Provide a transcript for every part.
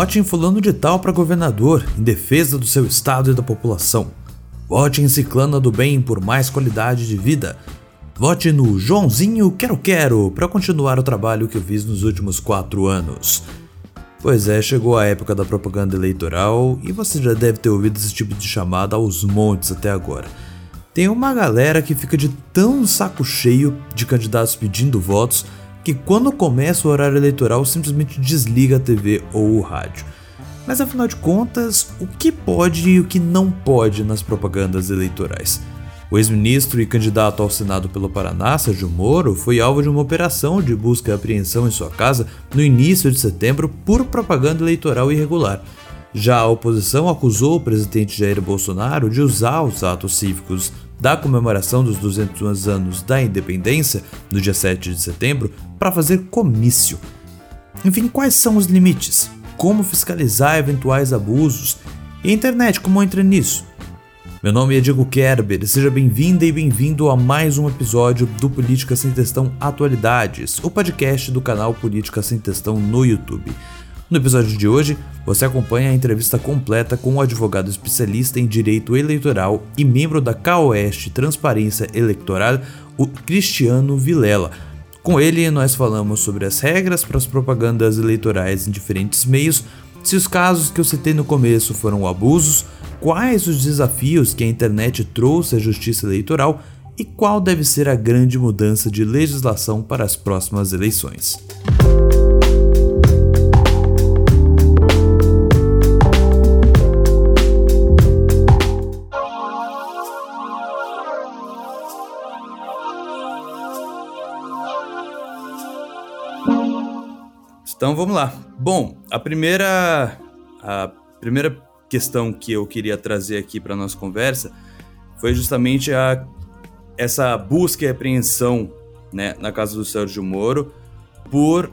Vote em fulano de tal para governador, em defesa do seu estado e da população. Vote em Ciclana do Bem por mais qualidade de vida. Vote no Joãozinho Quero Quero para continuar o trabalho que eu fiz nos últimos quatro anos. Pois é, chegou a época da propaganda eleitoral e você já deve ter ouvido esse tipo de chamada aos montes até agora. Tem uma galera que fica de tão saco cheio de candidatos pedindo votos que quando começa o horário eleitoral simplesmente desliga a TV ou o rádio. Mas afinal de contas, o que pode e o que não pode nas propagandas eleitorais? O ex-ministro e candidato ao Senado pelo Paraná, Sérgio Moro, foi alvo de uma operação de busca e apreensão em sua casa no início de setembro por propaganda eleitoral irregular. Já a oposição acusou o presidente Jair Bolsonaro de usar os atos cívicos da comemoração dos 200 anos da independência, no dia 7 de setembro, para fazer comício. Enfim, quais são os limites? Como fiscalizar eventuais abusos? E a internet, como entra nisso? Meu nome é Diego Kerber, seja bem-vinda e bem-vindo a mais um episódio do Política Sem Testão Atualidades, o podcast do canal Política Sem Testão no YouTube. No episódio de hoje, você acompanha a entrevista completa com o advogado especialista em direito eleitoral e membro da CAOeste Transparência Eleitoral, o Cristiano Vilela. Com ele, nós falamos sobre as regras para as propagandas eleitorais em diferentes meios, se os casos que eu citei no começo foram abusos, quais os desafios que a internet trouxe à justiça eleitoral e qual deve ser a grande mudança de legislação para as próximas eleições. Então vamos lá. Bom, a primeira a primeira questão que eu queria trazer aqui para nossa conversa foi justamente a essa busca e apreensão, né, na casa do Sérgio Moro por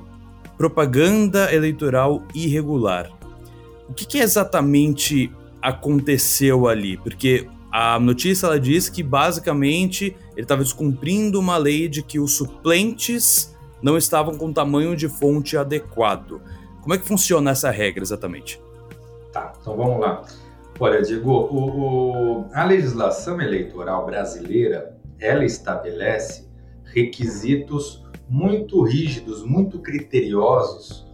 propaganda eleitoral irregular. O que, que exatamente aconteceu ali? Porque a notícia ela diz que basicamente ele estava descumprindo uma lei de que os suplentes não estavam com tamanho de fonte adequado. Como é que funciona essa regra exatamente? Tá, então vamos lá. Olha, Diego, o, o, a legislação eleitoral brasileira, ela estabelece requisitos muito rígidos, muito criteriosos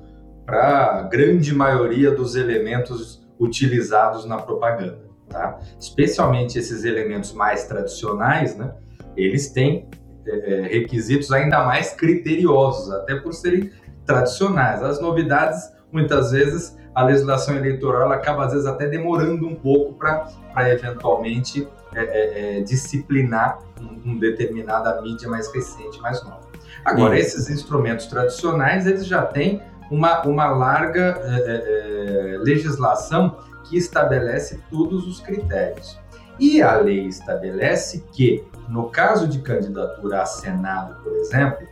para a grande maioria dos elementos utilizados na propaganda, tá? Especialmente esses elementos mais tradicionais, né? Eles têm é, requisitos ainda mais criteriosos, até por serem tradicionais. As novidades, muitas vezes, a legislação eleitoral acaba, às vezes, até demorando um pouco para eventualmente é, é, é, disciplinar um, um, determinada mídia mais recente, mais nova. Agora, esses instrumentos tradicionais, eles já têm uma, uma larga é, legislação que estabelece todos os critérios. E a lei estabelece que no caso de candidatura a Senado, por exemplo,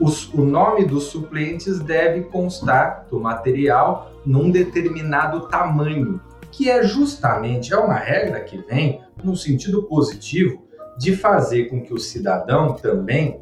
os, o nome dos suplentes deve constar do material num determinado tamanho, que é justamente é uma regra que vem no sentido positivo de fazer com que o cidadão também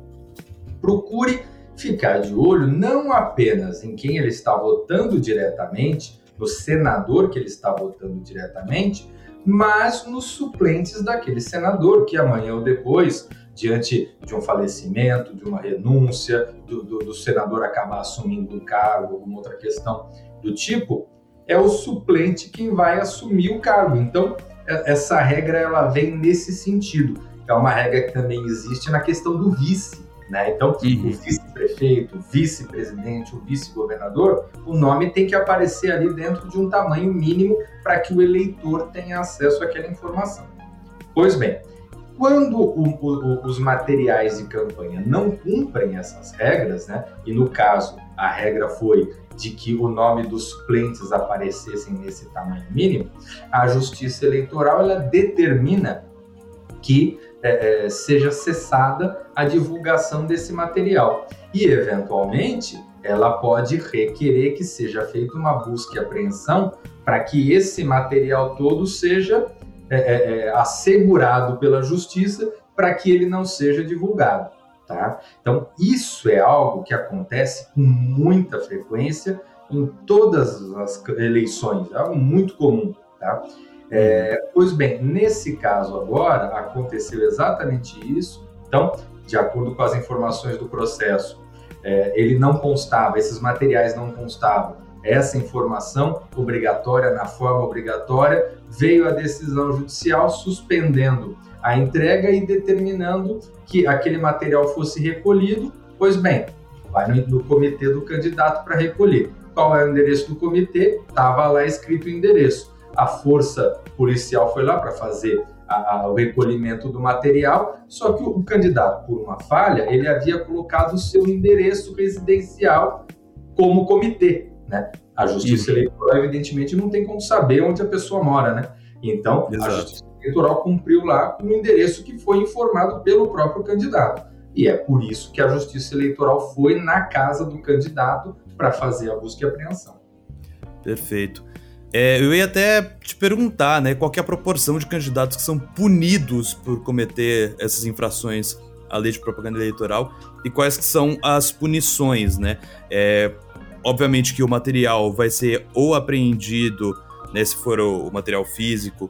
procure ficar de olho não apenas em quem ele está votando diretamente, no senador que ele está votando diretamente, mas nos suplentes daquele senador que amanhã ou depois, diante de um falecimento, de uma renúncia, do, do, do senador acabar assumindo um cargo, alguma outra questão do tipo, é o suplente quem vai assumir o cargo. Então, é, essa regra ela vem nesse sentido. É uma regra que também existe na questão do vice. Né? Então, uhum. o vice-prefeito, o vice-presidente, o vice-governador, o nome tem que aparecer ali dentro de um tamanho mínimo para que o eleitor tenha acesso àquela informação. Pois bem, quando o, o, os materiais de campanha não cumprem essas regras, né, e no caso a regra foi de que o nome dos suplentes aparecessem nesse tamanho mínimo, a Justiça Eleitoral ela determina que é, é, seja cessada a divulgação desse material. E, eventualmente, ela pode requerer que seja feita uma busca e apreensão para que esse material todo seja é, é, é, assegurado pela justiça para que ele não seja divulgado. Tá? Então, isso é algo que acontece com muita frequência em todas as eleições, é algo muito comum, tá? É, pois bem, nesse caso agora aconteceu exatamente isso. Então, de acordo com as informações do processo, é, ele não constava, esses materiais não constavam. Essa informação obrigatória, na forma obrigatória, veio a decisão judicial suspendendo a entrega e determinando que aquele material fosse recolhido. Pois bem, vai no, no comitê do candidato para recolher. Qual é o endereço do comitê? Estava lá escrito o endereço. A força policial foi lá para fazer a, a, o recolhimento do material, só que o, o, candidato, por uma falha, ele havia colocado o seu endereço residencial como comitê, né? A Justiça Isso. Eleitoral, evidentemente, não tem como saber onde a pessoa mora, né? Então, Exato. a Justiça Eleitoral cumpriu lá com o endereço que foi informado pelo próprio candidato. E é por isso que a Justiça Eleitoral foi na casa do candidato para fazer a busca e apreensão. Perfeito. É, eu ia até te perguntar, né, qual é a proporção de candidatos que são punidos por cometer essas infrações à lei de propaganda eleitoral e quais que são as punições, né? É, obviamente que o material vai ser ou apreendido, né, se for o material físico,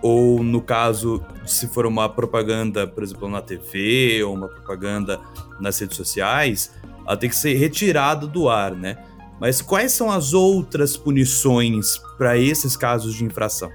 ou no caso, se for uma propaganda, por exemplo, na TV ou uma propaganda nas redes sociais, ela tem que ser retirada do ar, né? Mas quais são as outras punições para esses casos de infração?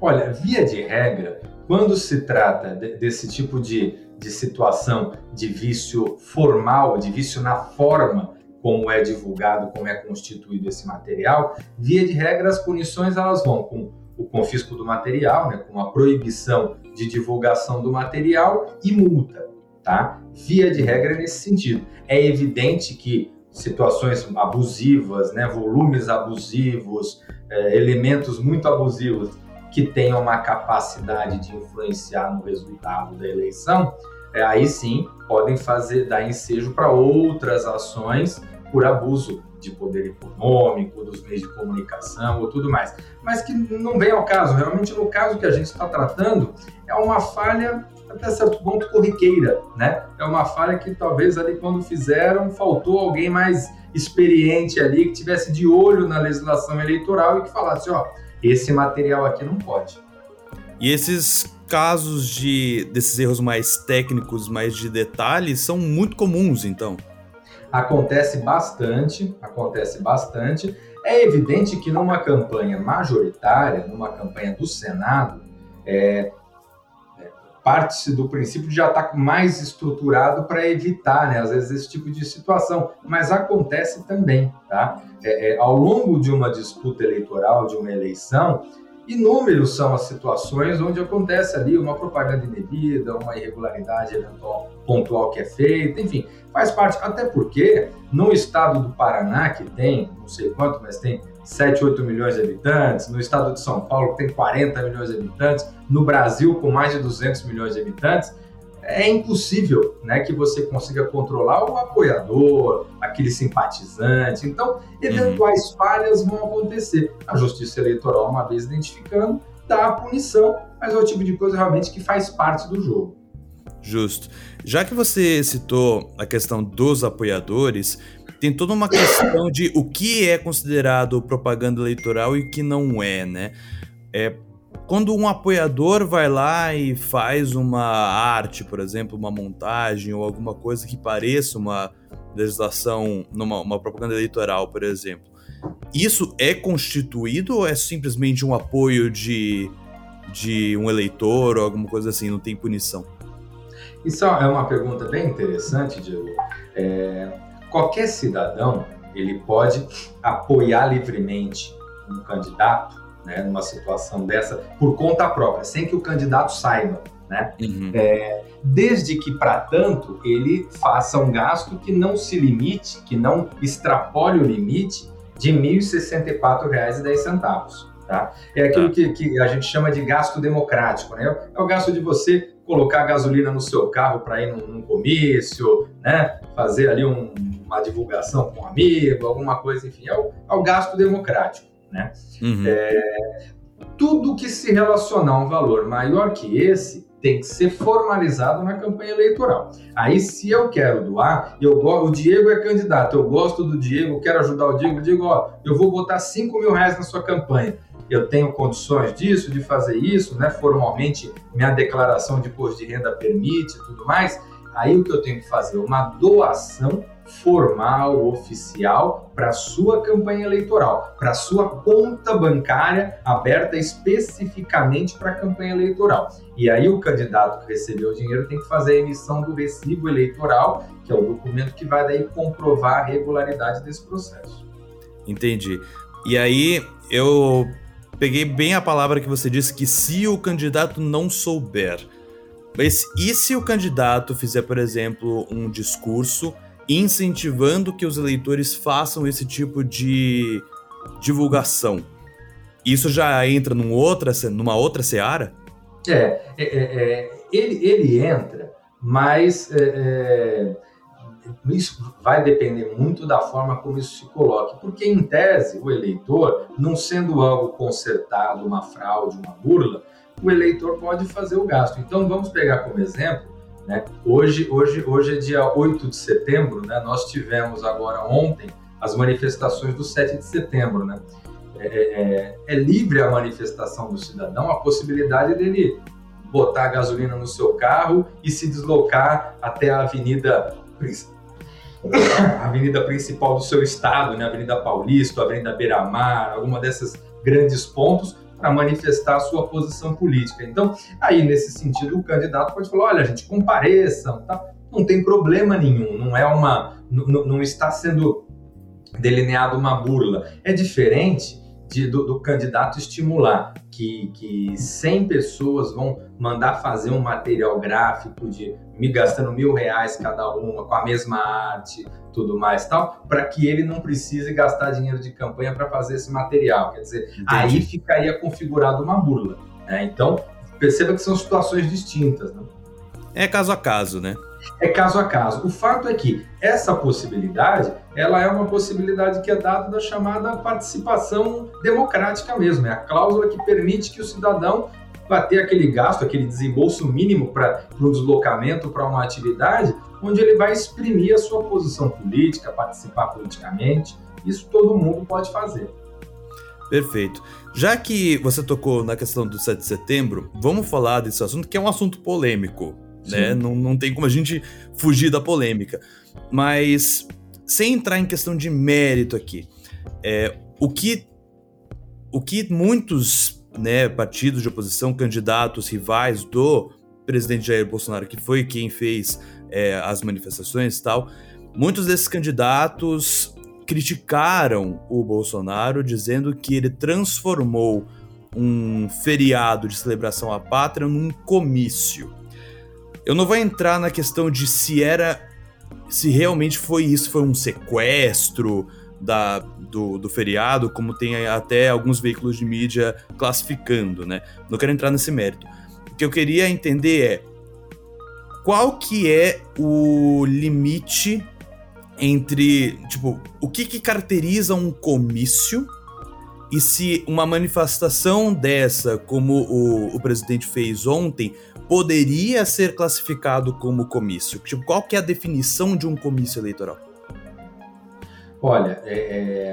Olha, via de regra, quando se trata de, desse tipo de, de situação de vício formal, de vício na forma como é divulgado, como é constituído esse material, via de regra as punições elas vão com o confisco do material, né, com a proibição de divulgação do material e multa, tá? Via de regra nesse sentido. É evidente que situações abusivas, né, volumes abusivos, é, elementos muito abusivos que tenham uma capacidade de influenciar no resultado da eleição, é, aí sim podem fazer dar ensejo para outras ações por abuso de poder econômico, dos meios de comunicação ou tudo mais. Mas que não vem ao caso. Realmente, no caso que a gente está tratando, é uma falha até certo ponto corriqueira, né? É uma falha que talvez ali quando fizeram faltou alguém mais experiente ali que tivesse de olho na legislação eleitoral e que falasse, ó, esse material aqui não pode. E esses casos de desses erros mais técnicos, mais de detalhes, são muito comuns, então. Acontece bastante, acontece bastante. É evidente que numa campanha majoritária, numa campanha do Senado, é, parte-se do princípio de já estar tá mais estruturado para evitar, né, às vezes, esse tipo de situação. Mas acontece também, tá? É, é, ao longo de uma disputa eleitoral, de uma eleição, inúmeros são as situações onde acontece ali uma propaganda indevida, uma irregularidade eventual pontual que é feita, enfim, faz parte. Até porque no estado do Paraná, que tem, não sei quanto, mas tem 7, 8 milhões de habitantes, no estado de São Paulo, que tem 40 milhões de habitantes, no Brasil, com mais de 200 milhões de habitantes, é impossível né, que você consiga controlar o apoiador, aquele simpatizante. Então, eventuais uhum. falhas vão acontecer. A Justiça Eleitoral, uma vez identificando, dá a punição, mas é o tipo de coisa realmente que faz parte do jogo. Justo. Já que você citou a questão dos apoiadores, tem toda uma questão de o que é considerado propaganda eleitoral e o que não é, né? É, quando um apoiador vai lá e faz uma arte, por exemplo, uma montagem ou alguma coisa que pareça uma legislação, numa uma propaganda eleitoral, por exemplo, isso é constituído ou é simplesmente um apoio de, de um eleitor ou alguma coisa assim, não tem punição? Isso é uma pergunta bem interessante, Diego. É, qualquer cidadão ele pode apoiar livremente um candidato, né, numa situação dessa, por conta própria, sem que o candidato saiba, né? Uhum. É, desde que, para tanto, ele faça um gasto que não se limite, que não extrapole o limite de R$ 1.064,10. Tá? É aquilo tá. que, que, a gente chama de gasto democrático, né? É o gasto de você colocar gasolina no seu carro para ir num, num, comício, né? Fazer ali um, uma divulgação com um amigo, alguma coisa, enfim, é o, é o gasto democrático, né? Uhum. É, tudo que se relacionar a um valor maior que esse tem que ser formalizado na campanha eleitoral. Aí, se eu quero doar, eu o Diego é candidato, eu gosto do Diego, quero ajudar o Diego, digo, ó, eu vou botar 5 mil reais na sua campanha. Eu tenho condições disso, de fazer isso, né? Formalmente, minha declaração de imposto de renda permite e tudo mais. Aí o que eu tenho que fazer? Uma doação formal, oficial, para sua campanha eleitoral, para sua conta bancária aberta especificamente para a campanha eleitoral. E aí o candidato que recebeu o dinheiro tem que fazer a emissão do recibo eleitoral, que é o documento que vai daí comprovar a regularidade desse processo. Entendi. E aí eu peguei bem a palavra que você disse que se o candidato não souber, mas e se o candidato fizer, por exemplo, um discurso incentivando que os eleitores façam esse tipo de divulgação. Isso já entra num outra, numa outra seara? É, é, é, é ele, ele entra, mas é, é, isso vai depender muito da forma como isso se coloque, porque em tese o eleitor, não sendo algo consertado, uma fraude, uma burla, o eleitor pode fazer o gasto. Então vamos pegar como exemplo né? Hoje, hoje, hoje é dia 8 de setembro, né? nós tivemos agora ontem as manifestações do 7 de setembro. Né? É, é, é livre a manifestação do cidadão, a possibilidade dele botar gasolina no seu carro e se deslocar até a avenida a avenida principal do seu estado, né? Avenida Paulista, Avenida Beira-Mar, alguma desses grandes pontos, para manifestar a sua posição política. Então, aí nesse sentido, o candidato pode falar: olha, gente, compareçam, tá? não tem problema nenhum, não é uma, não, não está sendo delineado uma burla. É diferente de, do, do, candidato estimular que, que 100 pessoas vão mandar fazer um material gráfico de me gastando mil reais cada uma, com a mesma arte, tudo mais tal, para que ele não precise gastar dinheiro de campanha para fazer esse material. Quer dizer, Entendi. aí ficaria configurado uma burla. Né? Então, perceba que são situações distintas. Né? É caso a caso, né? é caso a caso. O fato é que essa possibilidade, ela é uma possibilidade que é dada da chamada participação democrática mesmo, é a cláusula que permite que o cidadão vá ter aquele gasto, aquele desembolso mínimo para um deslocamento, para uma atividade, onde ele vai exprimir a sua posição política, participar politicamente. Isso todo mundo pode fazer. Perfeito. Já que você tocou na questão do 7 de setembro, vamos falar desse assunto, que é um assunto polêmico né? Não, não tem como a gente fugir da polêmica. Mas, sem entrar em questão de mérito aqui, é, o, que, o que muitos né, partidos de oposição, candidatos, rivais do presidente Jair Bolsonaro, que foi quem fez é, as manifestações e tal, muitos desses candidatos criticaram o Bolsonaro, dizendo que ele transformou um feriado de celebração à pátria num comício. Eu não vou entrar na questão de se era. Se realmente foi isso, foi um sequestro da, do, do feriado, como tem até alguns veículos de mídia classificando, né? Não quero entrar nesse mérito. O que eu queria entender é qual que é o limite entre, tipo, o que, que caracteriza um comício e se uma manifestação dessa, como o, o presidente fez ontem, poderia ser classificado como comício? Tipo, qual que é a definição de um comício eleitoral? Olha, é,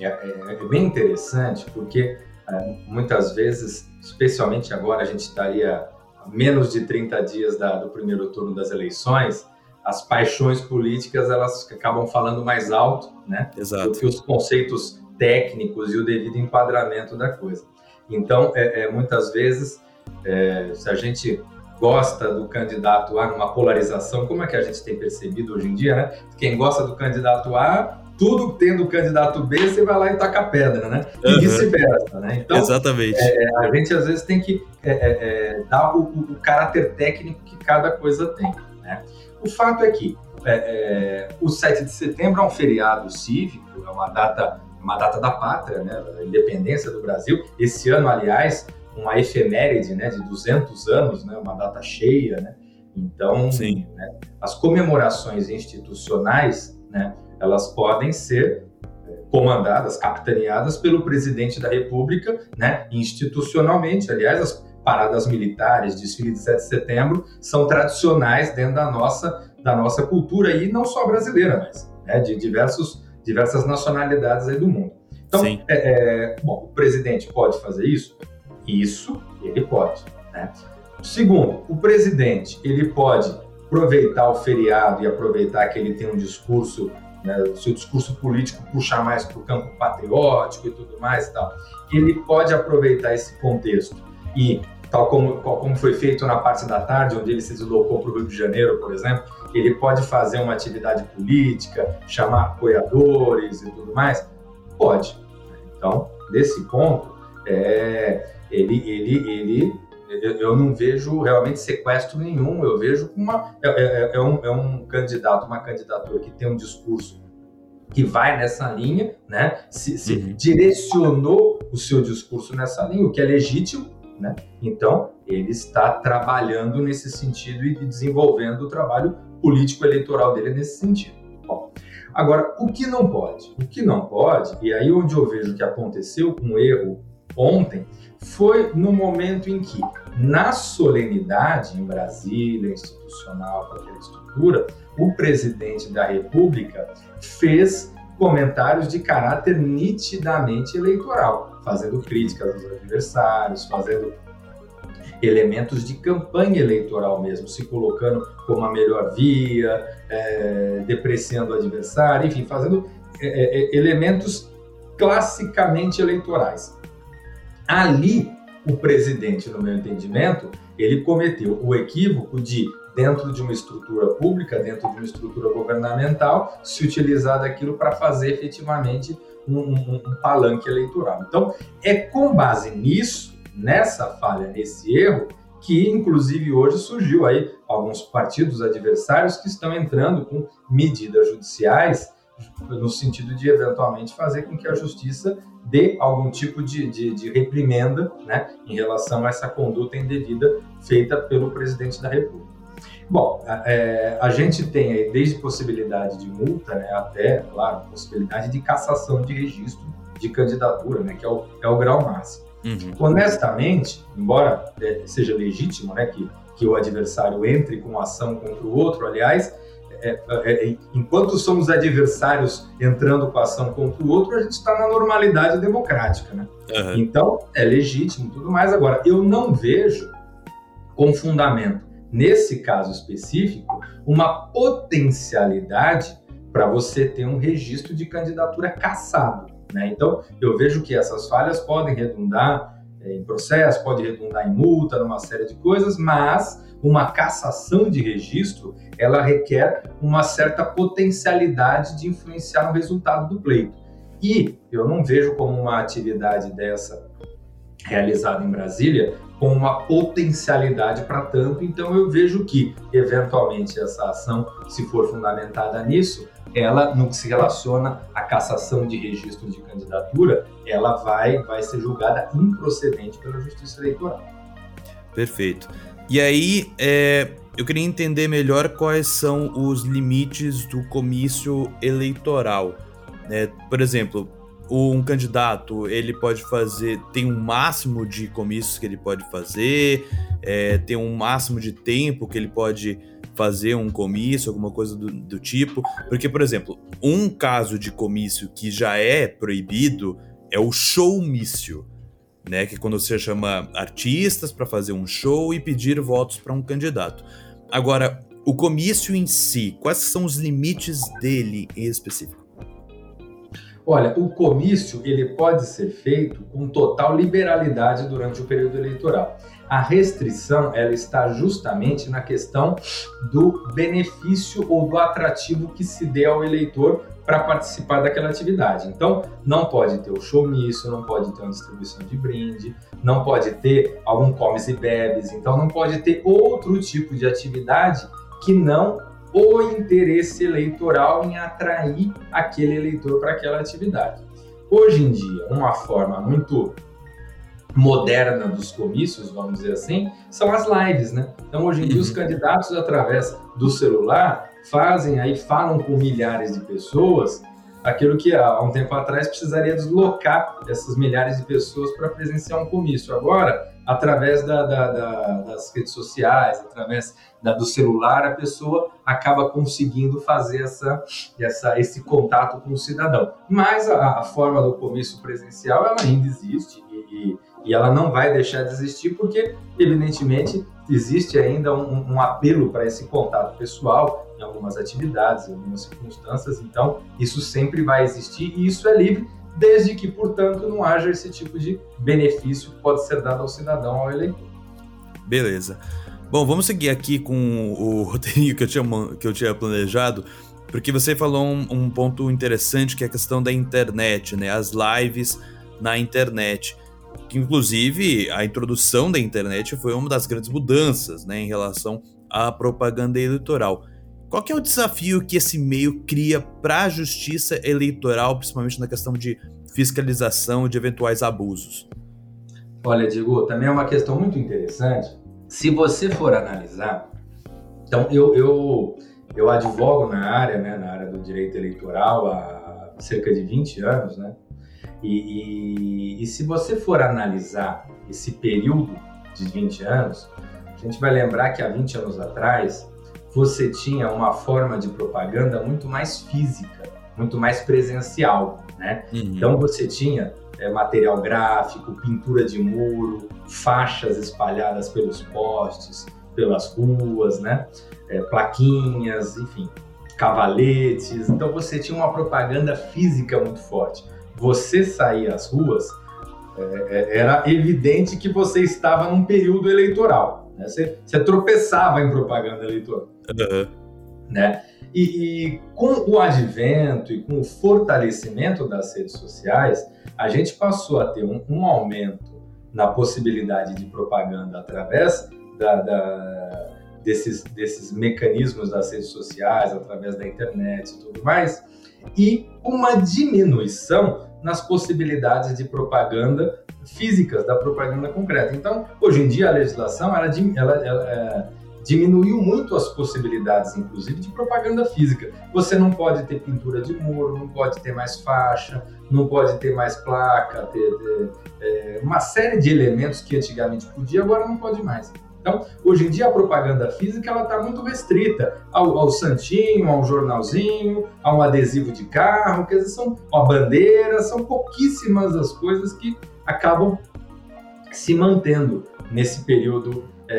é, é, é bem interessante porque é, muitas vezes, especialmente agora, a gente estaria a menos de 30 dias da, do primeiro turno das eleições, as paixões políticas elas acabam falando mais alto, né? Exato. Do que os conceitos técnicos e o devido enquadramento da coisa. Então, é, é muitas vezes, é, se a gente gosta do candidato A numa polarização, como é que a gente tem percebido hoje em dia, né? Quem gosta do candidato A, tudo tendo o candidato B, você vai lá e taca a pedra, né? E uhum. vice-versa, né? Então, Exatamente. É, a gente às vezes tem que é, é, é dar o, o, caráter técnico que cada coisa tem, né? O fato é que é, é, o 7 de setembro é um feriado cívico, é uma data, uma data da pátria, né? Da independência do Brasil. Esse ano, aliás, uma efeméride né, de 200 anos, né, uma data cheia, né? Então, né, as comemorações institucionais, né, elas podem ser é, comandadas, capitaneadas pelo presidente da República, né, institucionalmente. Aliás, as, paradas militares, desfile de 7 de setembro, são tradicionais dentro da nossa, da nossa cultura, e não só brasileira, mas né, de diversos, diversas nacionalidades aí do mundo. Então, é, é, bom, o presidente pode fazer isso? Isso ele pode. Né? Segundo, o presidente ele pode aproveitar o feriado e aproveitar que ele tem um discurso, né, o seu discurso político puxar mais para o campo patriótico e tudo mais e tal. Ele pode aproveitar esse contexto e tal como, como foi feito na parte da tarde, onde ele se deslocou para o Rio de Janeiro, por exemplo, ele pode fazer uma atividade política, chamar apoiadores e tudo mais? Pode. Então, nesse ponto, é, ele, ele, ele eu não vejo realmente sequestro nenhum, eu vejo uma, é, é, é, um, é um candidato, uma candidatura que tem um discurso que vai nessa linha, né? Se, se uhum. direcionou o seu discurso nessa linha, o que é legítimo, né? Então, ele está trabalhando nesse sentido e desenvolvendo o trabalho político-eleitoral dele nesse sentido. Bom, agora, o que não pode? O que não pode, e aí onde eu vejo que aconteceu um erro ontem, foi no momento em que, na solenidade em Brasília, institucional, com aquela estrutura, o presidente da República fez comentários de caráter nitidamente eleitoral, fazendo críticas aos adversários, fazendo elementos de campanha eleitoral mesmo, se colocando como a melhor via, é, depreciando o adversário, enfim, fazendo é, é, elementos classicamente eleitorais. Ali, o presidente, no meu entendimento, ele cometeu o equívoco de, dentro de uma estrutura pública, dentro de uma estrutura governamental, se utilizar daquilo para fazer efetivamente um, um, um palanque eleitoral. Então, é com base nisso, nessa falha, nesse erro, que inclusive hoje surgiu aí alguns partidos adversários que estão entrando com medidas judiciais no sentido de eventualmente fazer com que a justiça dê algum tipo de, de, de reprimenda né, em relação a essa conduta indevida feita pelo presidente da República. Bom, é, a gente tem aí desde possibilidade de multa né, até, claro, possibilidade de cassação de registro de candidatura, né, que é o, é o grau máximo. Uhum. Honestamente, embora é, seja legítimo né, que, que o adversário entre com ação contra o outro, aliás, é, é, é, enquanto somos adversários entrando com a ação contra o outro, a gente está na normalidade democrática, né? Uhum. Então, é legítimo tudo mais. Agora, eu não vejo com fundamento, nesse caso específico, uma potencialidade para você ter um registro de candidatura caçado. Né? Então, eu vejo que essas falhas podem redundar é, em processo, pode redundar em multa, numa série de coisas, mas uma cassação de registro, ela requer uma certa potencialidade de influenciar no resultado do pleito. E eu não vejo como uma atividade dessa realizada em Brasília com uma potencialidade para tanto, então eu vejo que, eventualmente, essa ação, se for fundamentada nisso, ela, no que se relaciona à cassação de registro de candidatura, ela vai, vai ser julgada improcedente pela Justiça Eleitoral. Perfeito. E aí, é, eu queria entender melhor quais são os limites do comício eleitoral. Né? Por exemplo, um candidato ele pode fazer, tem um máximo de comícios que ele pode fazer, é, tem um máximo de tempo que ele pode fazer um comício, alguma coisa do, do tipo. Porque, por exemplo, um caso de comício que já é proibido é o showmício né? Que quando você chama artistas para fazer um show e pedir votos para um candidato. Agora, o comício em si, quais são os limites dele em específico? Olha, o comício ele pode ser feito com total liberalidade durante o período eleitoral. A restrição ela está justamente na questão do benefício ou do atrativo que se dê ao eleitor para participar daquela atividade. Então, não pode ter o showmício, não pode ter uma distribuição de brinde, não pode ter algum comes e bebes, então não pode ter outro tipo de atividade que não o interesse eleitoral em atrair aquele eleitor para aquela atividade. Hoje em dia, uma forma muito moderna dos comícios, vamos dizer assim, são as lives, né? Então, hoje em dia, os uhum. candidatos, através do celular, fazem aí, falam com milhares de pessoas aquilo que há um tempo atrás precisaria deslocar essas milhares de pessoas para presenciar um comício. Agora, através da, da, da, das redes sociais, através do celular, a pessoa acaba conseguindo fazer essa, essa, esse contato com o cidadão. Mas a, a forma do comício presencial ela ainda existe e, ela não vai deixar de existir porque, evidentemente, existe ainda um, um apelo para esse contato pessoal em algumas atividades, em algumas circunstâncias. Então, isso sempre vai existir e isso é livre desde que, portanto, não haja esse tipo de benefício que pode ser dado ao cidadão, ao eleitor. Beleza. Bom, vamos seguir aqui com o roteirinho que eu tinha, que eu tinha planejado, porque você falou um, um ponto interessante que é a questão da internet, né? As lives na internet. Inclusive, a introdução da internet foi uma das grandes mudanças né, em relação à propaganda eleitoral. Qual é o desafio que esse meio cria para a justiça eleitoral, principalmente na questão de fiscalização de eventuais abusos? Olha, Diego, também é uma questão muito interessante. Se você for analisar, então eu, eu, eu advogo na área, né, na área do direito eleitoral há cerca de 20 anos, né? E, e, e se você for analisar esse período de 20 anos, a gente vai lembrar que há 20 anos atrás você tinha uma forma de propaganda muito mais física, muito mais presencial, né? Uhum. Então você tinha é, material gráfico, pintura de muro, faixas espalhadas pelos postes, pelas ruas, né? É, plaquinhas, enfim, cavaletes. Então você tinha uma propaganda física muito forte. Você saía às ruas, é, é era evidente que você estava num período eleitoral. Né? Você, você, tropeçava em propaganda eleitoral. Uhum. Né? E, e, com o advento e com o fortalecimento das redes sociais, a gente passou a ter um, um aumento na possibilidade de propaganda através da, da, desses, desses mecanismos das redes sociais, através da internet e tudo mais, e uma diminuição nas possibilidades de propaganda físicas, da propaganda concreta. Então, hoje em dia, a legislação ela, ela, ela é, diminuiu muito as possibilidades, inclusive, de propaganda física. Você não pode ter pintura de muro, não pode ter mais faixa, não pode ter mais placa, ter, ter é, uma série de elementos que antigamente podia, agora não pode mais. Então, hoje em dia, a propaganda física ela está muito restrita ao, ao, santinho, ao jornalzinho, a um adesivo de carro, quer dizer, são a bandeira, são pouquíssimas as coisas que acabam se mantendo nesse período é,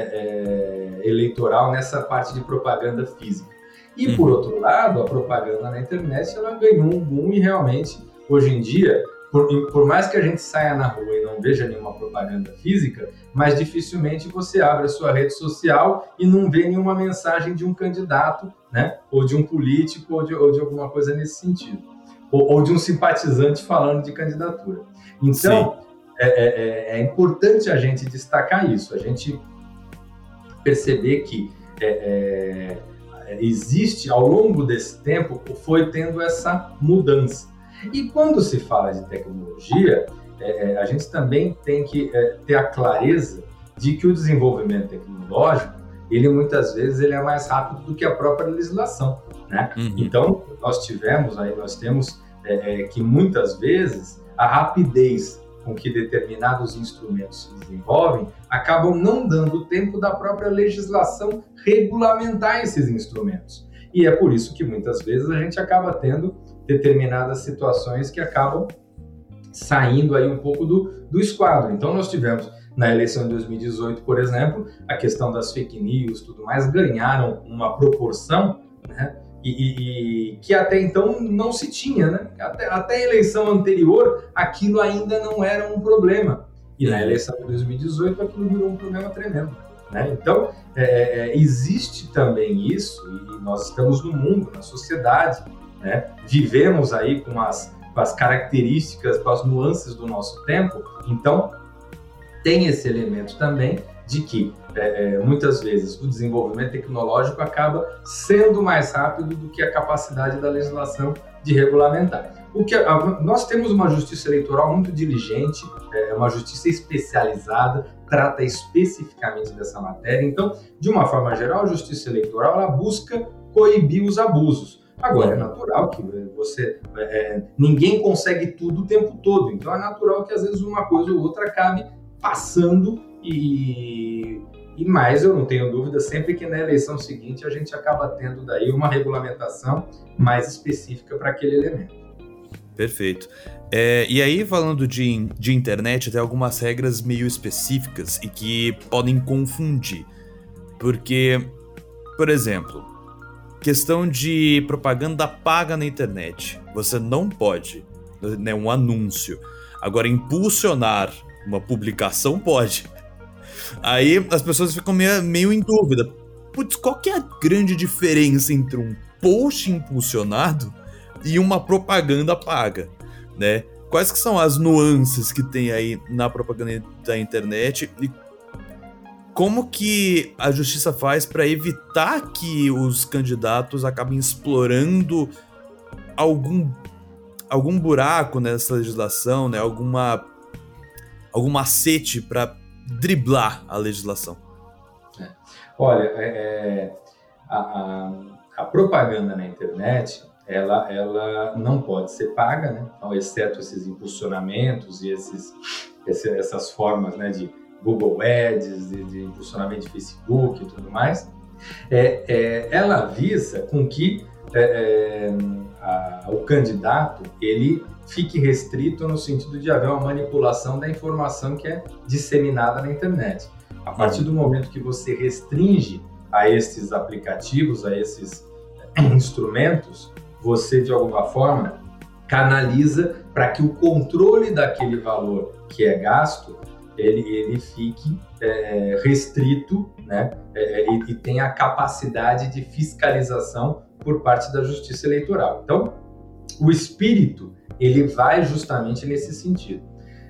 é, eleitoral, nessa parte de propaganda física. E, uhum. por outro lado, a propaganda na internet ela ganhou um boom e realmente, hoje em dia, por, por, mais que a gente saia na rua e não veja nenhuma propaganda física, mas dificilmente você abre a sua rede social e não vê nenhuma mensagem de um candidato, né? Ou de um político, ou de, ou de alguma coisa nesse sentido. Ou, ou, de um simpatizante falando de candidatura. Então, é, é, é, é, importante a gente destacar isso, a gente perceber que é, é, existe, ao longo desse tempo, foi tendo essa mudança. E quando se fala de tecnologia, é, é, a gente também tem que é, ter a clareza de que o desenvolvimento tecnológico, ele muitas vezes ele é mais rápido do que a própria legislação, né? Uhum. Então, nós tivemos aí, nós temos é, é, que muitas vezes a rapidez com que determinados instrumentos se desenvolvem acabam não dando tempo da própria legislação regulamentar esses instrumentos. E é por isso que muitas vezes a gente acaba tendo determinadas situações que acabam saindo aí um pouco do, do esquadro. Então nós tivemos na eleição de 2018, por exemplo, a questão das fake news, tudo mais, ganharam uma proporção, né? E, e, e, que até então não se tinha, né? Até, até a eleição anterior, aquilo ainda não era um problema. E na eleição de 2018, aquilo virou um problema tremendo. Né? Então, é, é, é, existe também isso, e nós estamos no mundo, na sociedade, né? Vivemos aí com as, com as características, com as nuances do nosso tempo, então tem esse elemento também de que é, é, muitas vezes o desenvolvimento tecnológico acaba sendo mais rápido do que a capacidade da legislação de regulamentar. O que a, nós temos uma justiça eleitoral muito diligente, é, uma justiça especializada, trata especificamente dessa matéria. Então, de uma forma geral, a justiça eleitoral ela busca coibir os abusos Agora, é natural que você. É, ninguém consegue tudo o tempo todo, então é natural que às vezes uma coisa ou outra acabe passando e. E mais, eu não tenho dúvida, sempre que na eleição seguinte a gente acaba tendo daí uma regulamentação mais específica para aquele elemento. Perfeito. É, e aí, falando de, de internet, tem algumas regras meio específicas e que podem confundir. Porque, por exemplo, questão de propaganda paga na internet. Você não pode, né, um anúncio. Agora, impulsionar uma publicação pode. Aí as pessoas ficam meio, meio em dúvida. Putz, qual que é a grande diferença entre um post impulsionado e uma propaganda paga, né? Quais que são as nuances que tem aí na propaganda da internet e como que a justiça faz para evitar que os candidatos acabem explorando algum algum buraco nessa legislação, né? Alguma algum macete para driblar a legislação? É. Olha, é, é, a, a, a, propaganda na internet ela, ela não pode ser paga, né? Então, exceto esses impulsionamentos e esses, esse, essas formas né, de Google Ads, de, de, impulsionamento de Facebook e tudo mais, é, é ela visa com que é, é, a, o candidato ele fique restrito no sentido de haver uma manipulação da informação que é disseminada na internet. A partir do momento que você restringe a esses aplicativos, a esses instrumentos, você de alguma forma canaliza para que o controle daquele valor que é gasto ele, ele fique é, restrito né, é, e, e tenha a capacidade de fiscalização por parte da Justiça Eleitoral. Então, o espírito ele vai justamente nesse sentido.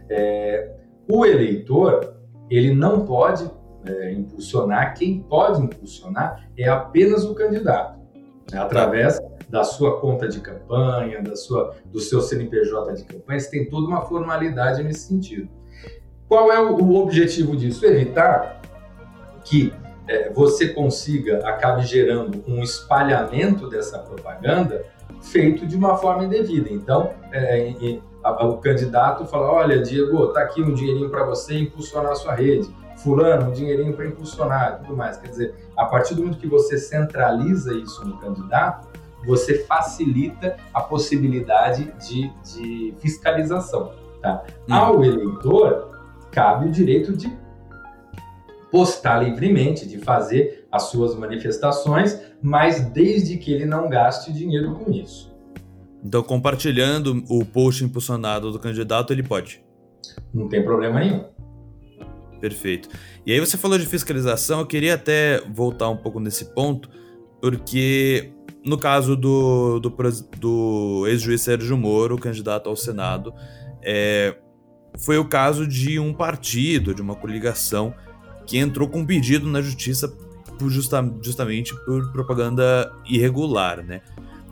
É, o eleitor ele não pode é, impulsionar, quem pode impulsionar é apenas o candidato, né, através da sua conta de campanha, da sua, do seu CNPJ de campanha, você tem toda uma formalidade nesse sentido. Qual é o, o objetivo disso? Evitar que é, você consiga, acabe gerando um espalhamento dessa propaganda feito de uma forma indevida. Então, é, é, o candidato fala: olha, Diego, tá aqui um dinheirinho para você impulsionar a sua rede. Fulano, um dinheirinho para impulsionar, tudo mais. Quer dizer, a partir do momento que você centraliza isso no candidato, você facilita a possibilidade de, de fiscalização. Tá? Hum. Ao eleitor, cabe o direito de postar livremente, de fazer as suas manifestações, mas desde que ele não gaste dinheiro com isso. Então, compartilhando o post impulsionado do candidato, ele pode? Não tem problema nenhum. Perfeito. E aí você falou de fiscalização, eu queria até voltar um pouco nesse ponto, porque no caso do, do, do ex-juiz Sérgio Moro, candidato ao Senado, é, foi o caso de um partido, de uma coligação, que entrou com um pedido na justiça por justa, justamente por propaganda irregular, né?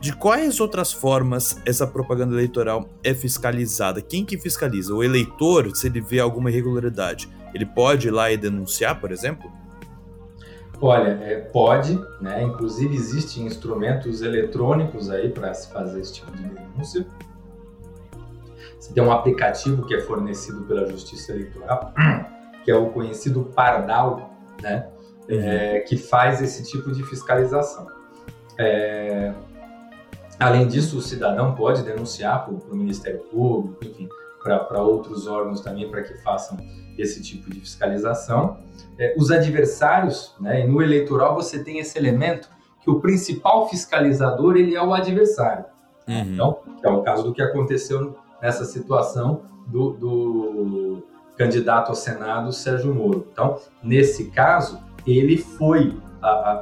De quais outras formas essa propaganda eleitoral é fiscalizada? Quem que fiscaliza? O eleitor, se ele vê alguma irregularidade, ele pode ir lá e denunciar, por exemplo? Olha, é, pode, né? Inclusive existem instrumentos eletrônicos aí para se fazer esse tipo de denúncia. Você tem um aplicativo que é fornecido pela Justiça Eleitoral, que é o conhecido Pardal, né? É, que faz esse tipo de fiscalização. É, além disso, o cidadão pode denunciar para o Ministério Público, enfim, para outros órgãos também para que façam esse tipo de fiscalização. É, os adversários, né, e no eleitoral você tem esse elemento que o principal fiscalizador ele é o adversário. Uhum. Então, é o caso do que aconteceu nessa situação do, do candidato ao Senado, Sérgio Moro. Então, nesse caso, ele foi a, a,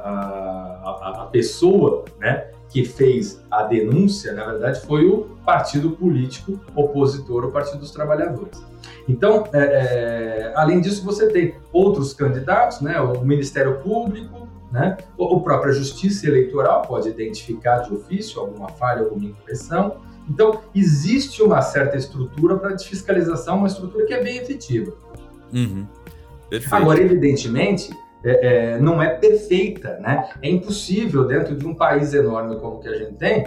a, a pessoa né, que fez a denúncia, na verdade, foi o partido político opositor ao Partido dos Trabalhadores. Então, é, é, além disso, você tem outros candidatos, né, o Ministério Público, né, a própria Justiça Eleitoral pode identificar de ofício alguma falha, alguma impressão. Então, existe uma certa estrutura para fiscalização, uma estrutura que é bem efetiva. Uhum. Agora, evidentemente, é, é, não é perfeita, né? É impossível dentro de um país enorme como que a gente tem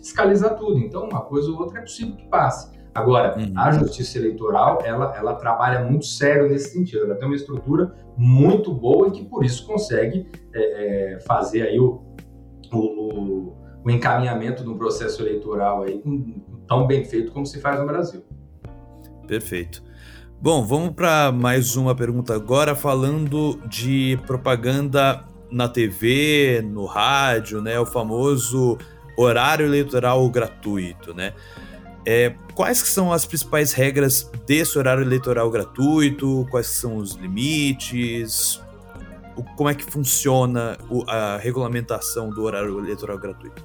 fiscalizar tudo. Então, uma coisa ou outra é possível que passe. Agora, uhum. a justiça eleitoral, ela, ela trabalha muito sério nesse sentido. Ela tem uma estrutura muito boa e que, por isso, consegue é, é fazer aí o, o, o, encaminhamento do processo eleitoral aí tão bem feito como se faz no Brasil. Perfeito. Bom, vamos para mais uma pergunta agora, falando de propaganda na TV, no rádio, né? O famoso horário eleitoral gratuito, né? É, quais que são as principais regras desse horário eleitoral gratuito? Quais são os limites? O, como é que funciona o, a regulamentação do horário eleitoral gratuito?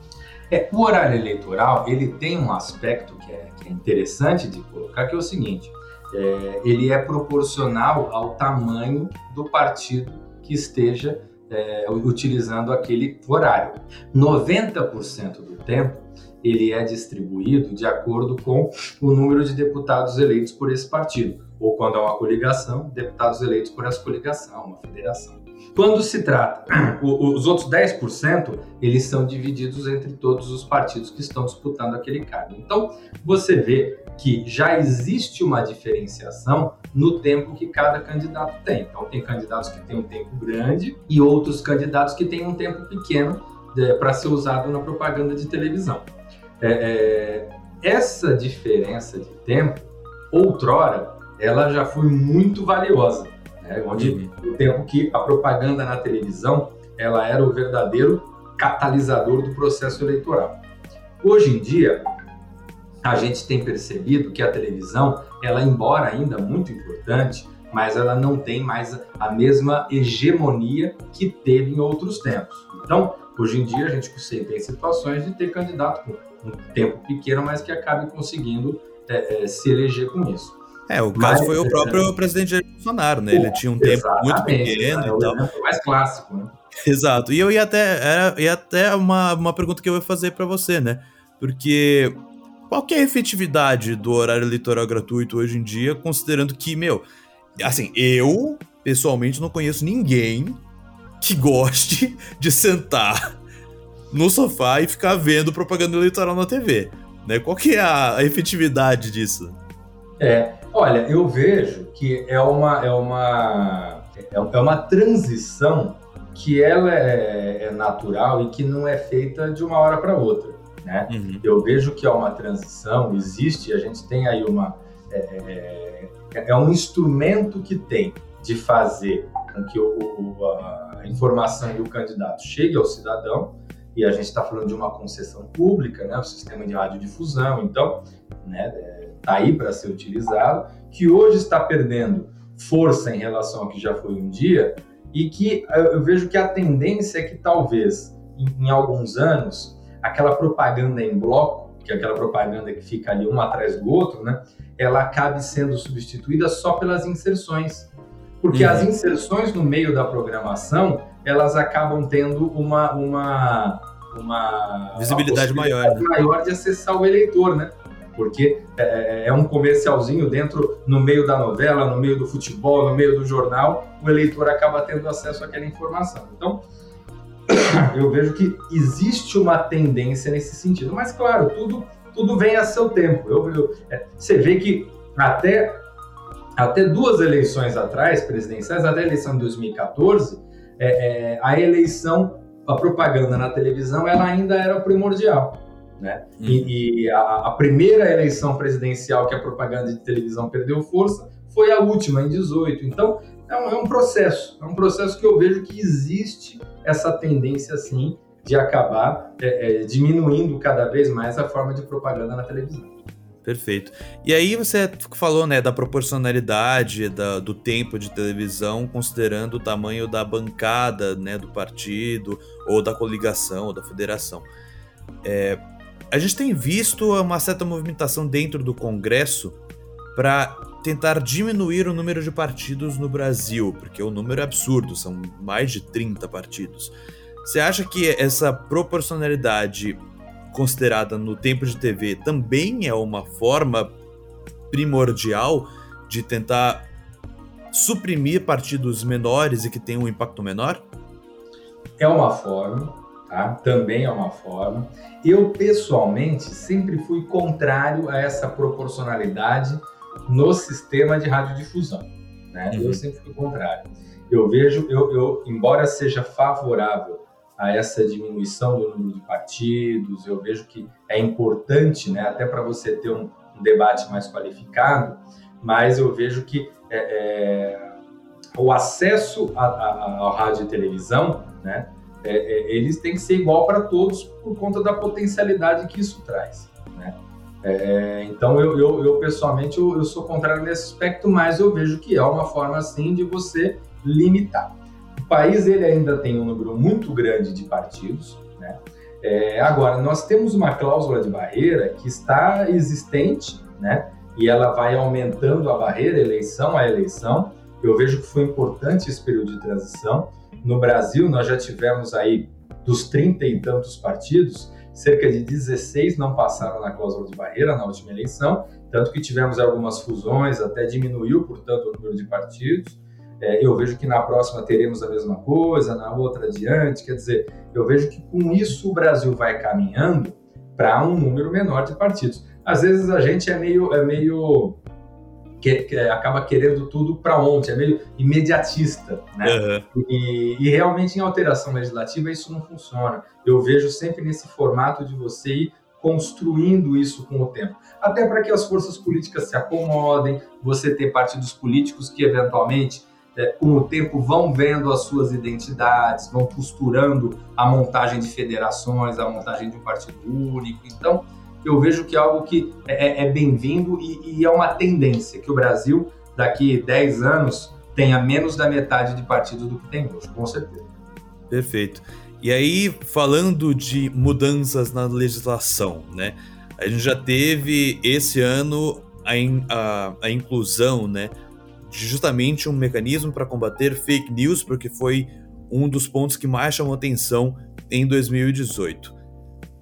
É, o horário eleitoral ele tem um aspecto que é, que é interessante de colocar, que é o seguinte: é, ele é proporcional ao tamanho do partido que esteja é, utilizando aquele horário. 90% do tempo ele é distribuído de acordo com o número de deputados eleitos por esse partido, ou quando é uma coligação, deputados eleitos por essa coligação, uma federação. Quando se trata, os outros 10%, eles são divididos entre todos os partidos que estão disputando aquele cargo. Então, você vê que já existe uma diferenciação no tempo que cada candidato tem. Então, tem candidatos que têm um tempo grande e outros candidatos que têm um tempo pequeno é, para ser usado na propaganda de televisão. É, é, essa diferença de tempo, outrora, ela já foi muito valiosa, né? onde uhum. o tempo que a propaganda na televisão ela era o verdadeiro catalisador do processo eleitoral. Hoje em dia, a gente tem percebido que a televisão, ela embora ainda muito importante, mas ela não tem mais a mesma hegemonia que teve em outros tempos. Então, hoje em dia a gente tem situações de ter candidato com um tempo pequeno, mas que acabe conseguindo é, é, se eleger com isso. É, o caso mas, foi o é, próprio presidente Jair Bolsonaro, né? Ele tinha um tempo muito pequeno é, e tal. Mais clássico, né? Exato. E eu ia até, era, ia até uma, uma pergunta que eu ia fazer para você, né? Porque qual é a efetividade do horário eleitoral gratuito hoje em dia, considerando que, meu, assim, eu pessoalmente não conheço ninguém que goste de sentar no sofá e ficar vendo propaganda eleitoral na TV. Né? Qual que é a, a efetividade disso? É, olha, eu vejo que é uma, é uma, é uma transição que ela é, é natural e que não é feita de uma hora para outra. Né? Uhum. Eu vejo que é uma transição, existe, a gente tem aí uma. É, é, é um instrumento que tem de fazer com que o, a informação do candidato chegue ao cidadão, e a gente está falando de uma concessão pública, né, o sistema de radiodifusão, então, né, está aí para ser utilizado, que hoje está perdendo força em relação ao que já foi um dia, e que eu vejo que a tendência é que talvez, em, em alguns anos, aquela propaganda em bloco, que é aquela propaganda que fica ali um atrás do outro, né, ela acabe sendo substituída só pelas inserções. Porque uhum. as inserções no meio da programação, elas acabam tendo uma, uma, uma visibilidade maior, né? maior de acessar o eleitor, né? Porque é, é, é, um comercialzinho dentro, no meio da novela, no meio do futebol, no meio do jornal, o eleitor acaba tendo acesso àquela informação. Então, eu vejo que existe uma tendência nesse sentido. Mas, claro, tudo, tudo vem a seu tempo. Eu, eu, é, você vê que até, até duas eleições atrás, presidenciais, até a eleição de 2014, é, é, a eleição, a propaganda na televisão, ela ainda era primordial. Né? Hum. E, e a, a, primeira eleição presidencial que a propaganda de televisão perdeu força foi a última, em 18. Então, é um, é um processo, é um processo que eu vejo que existe essa tendência, assim, de acabar é, é, diminuindo cada vez mais a forma de propaganda na televisão. Perfeito. E aí você falou, né, da proporcionalidade da, do tempo de televisão, considerando o tamanho da bancada, né, do partido, ou da coligação, ou da federação. É, a gente tem visto uma certa movimentação dentro do Congresso para tentar diminuir o número de partidos no Brasil, porque o número é absurdo, são mais de 30 partidos. Você acha que essa proporcionalidade considerada no tempo de TV também é uma forma primordial de tentar suprimir partidos menores e que tenham um impacto menor? É uma forma, tá? Também é uma forma. Eu, pessoalmente, sempre fui contrário a essa proporcionalidade no sistema de radiodifusão. Né? Uhum. Eu sempre fui contrário. Eu vejo, eu, eu, embora seja favorável a essa diminuição do número de partidos, eu vejo que é importante, né, até para você ter um, um, debate mais qualificado, mas eu vejo que é, é, o acesso ao rádio e televisão, né, é, é eles têm que ser igual para todos por conta da potencialidade que isso traz. Né? É, então, eu, eu, eu pessoalmente eu, eu, sou contrário nesse aspecto, mas eu vejo que é uma forma assim de você limitar. O país ele ainda tem um número muito grande de partidos, né? É, agora, nós temos uma cláusula de barreira que está existente, né? E ela vai aumentando a barreira, eleição a eleição. Eu vejo que foi importante esse período de transição. No Brasil, nós já tivemos aí dos 30 e tantos partidos, cerca de 16 não passaram na cláusula de barreira na última eleição, tanto que tivemos algumas fusões, até diminuiu, portanto, o número de partidos. É, eu vejo que na próxima teremos a mesma coisa, na outra adiante. Quer dizer, eu vejo que com isso o Brasil vai caminhando para um número menor de partidos. Às vezes a gente é meio, é meio que, que acaba querendo tudo para ontem, é meio imediatista, né? Uhum. E, e, realmente em alteração legislativa isso não funciona. Eu vejo sempre nesse formato de você ir construindo isso com o tempo, até para que as forças políticas se acomodem, você ter partidos políticos que eventualmente é, com o tempo vão vendo as suas identidades, vão costurando a montagem de federações, a montagem de um partido único. Então eu vejo que é algo que é, é, é bem-vindo e, e, é uma tendência que o Brasil, daqui 10 anos, tenha menos da metade de partidos do que tem hoje, com certeza. Perfeito. E aí, falando de mudanças na legislação, né? A gente já teve esse ano a, in, a, a inclusão, né? De justamente um mecanismo para combater fake news, porque foi um dos pontos que mais chamou atenção em 2018.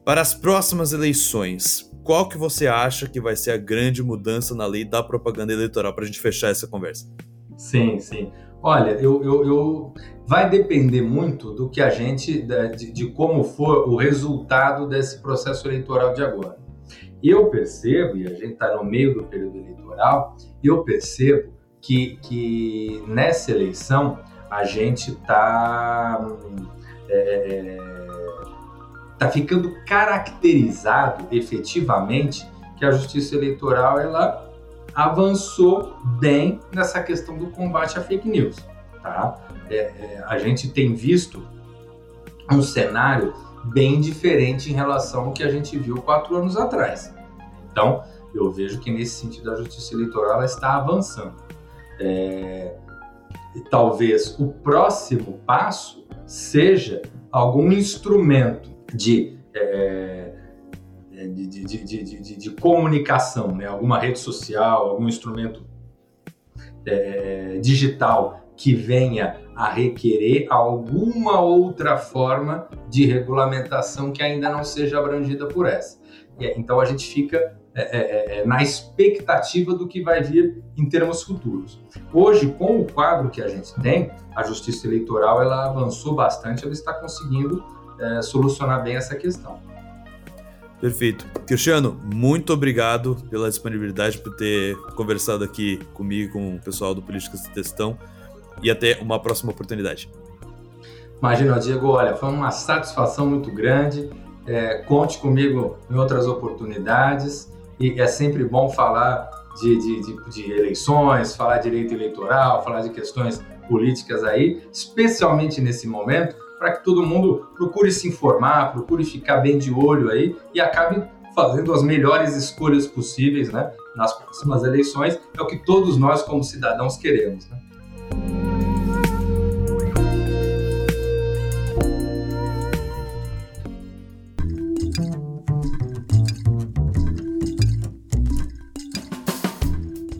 Para as próximas eleições, qual que você acha que vai ser a grande mudança na lei da propaganda eleitoral para a gente fechar essa conversa? Sim, sim. Olha, eu, eu, eu, vai depender muito do que a gente, de, de como for o resultado desse processo eleitoral de agora. Eu percebo, e a gente está no meio do período eleitoral, eu percebo que, que nessa eleição a gente está é, está ficando caracterizado efetivamente que a justiça eleitoral ela avançou bem nessa questão do combate à fake news. Tá? É, é, a gente tem visto um cenário bem diferente em relação ao que a gente viu quatro anos atrás. Então, eu vejo que nesse sentido a justiça eleitoral está avançando. É, e talvez o próximo passo seja algum instrumento de, é, é de, de, de, de, comunicação, né? alguma rede social, algum instrumento é, digital que venha a requerer alguma outra forma de regulamentação que ainda não seja abrangida por essa. Então a gente fica é, é, é, na expectativa do que vai vir em termos futuros. Hoje, com o quadro que a gente tem, a Justiça Eleitoral ela avançou bastante, ela está conseguindo é, solucionar bem essa questão. Perfeito. Cristiano, muito obrigado pela disponibilidade, por ter conversado aqui comigo, com o pessoal do Políticas de Testão e até uma próxima oportunidade. Imagina, Diego, olha, foi uma satisfação muito grande. É, conte comigo em outras oportunidades e é sempre bom falar de, de, de, de eleições, falar de direito eleitoral, falar de questões políticas aí, especialmente nesse momento, para que todo mundo procure se informar, procure ficar bem de olho aí e acabe fazendo as melhores escolhas possíveis né, nas próximas eleições. É o que todos nós, como cidadãos, queremos. Né?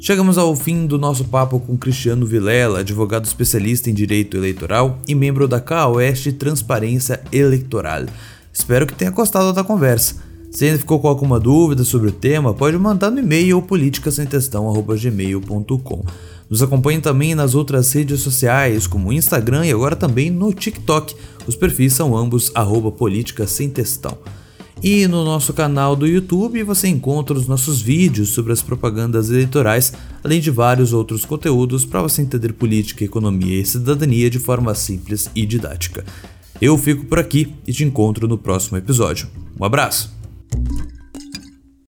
Chegamos ao fim do nosso papo com Cristiano Vilela, advogado especialista em direito eleitoral e membro da CAOeste Transparência Eleitoral. Espero que tenha gostado da conversa. Se ainda ficou com alguma dúvida sobre o tema, pode mandar no e-mail politicassemtestão.gmail.com. Nos acompanhe também nas outras redes sociais, como Instagram e agora também no TikTok. Os perfis são ambos arroba política sem textão. E no nosso canal do YouTube você encontra os nossos vídeos sobre as propagandas eleitorais, além de vários outros conteúdos para você entender política, economia e cidadania de forma simples e didática. Eu fico por aqui e te encontro no próximo episódio. Um abraço!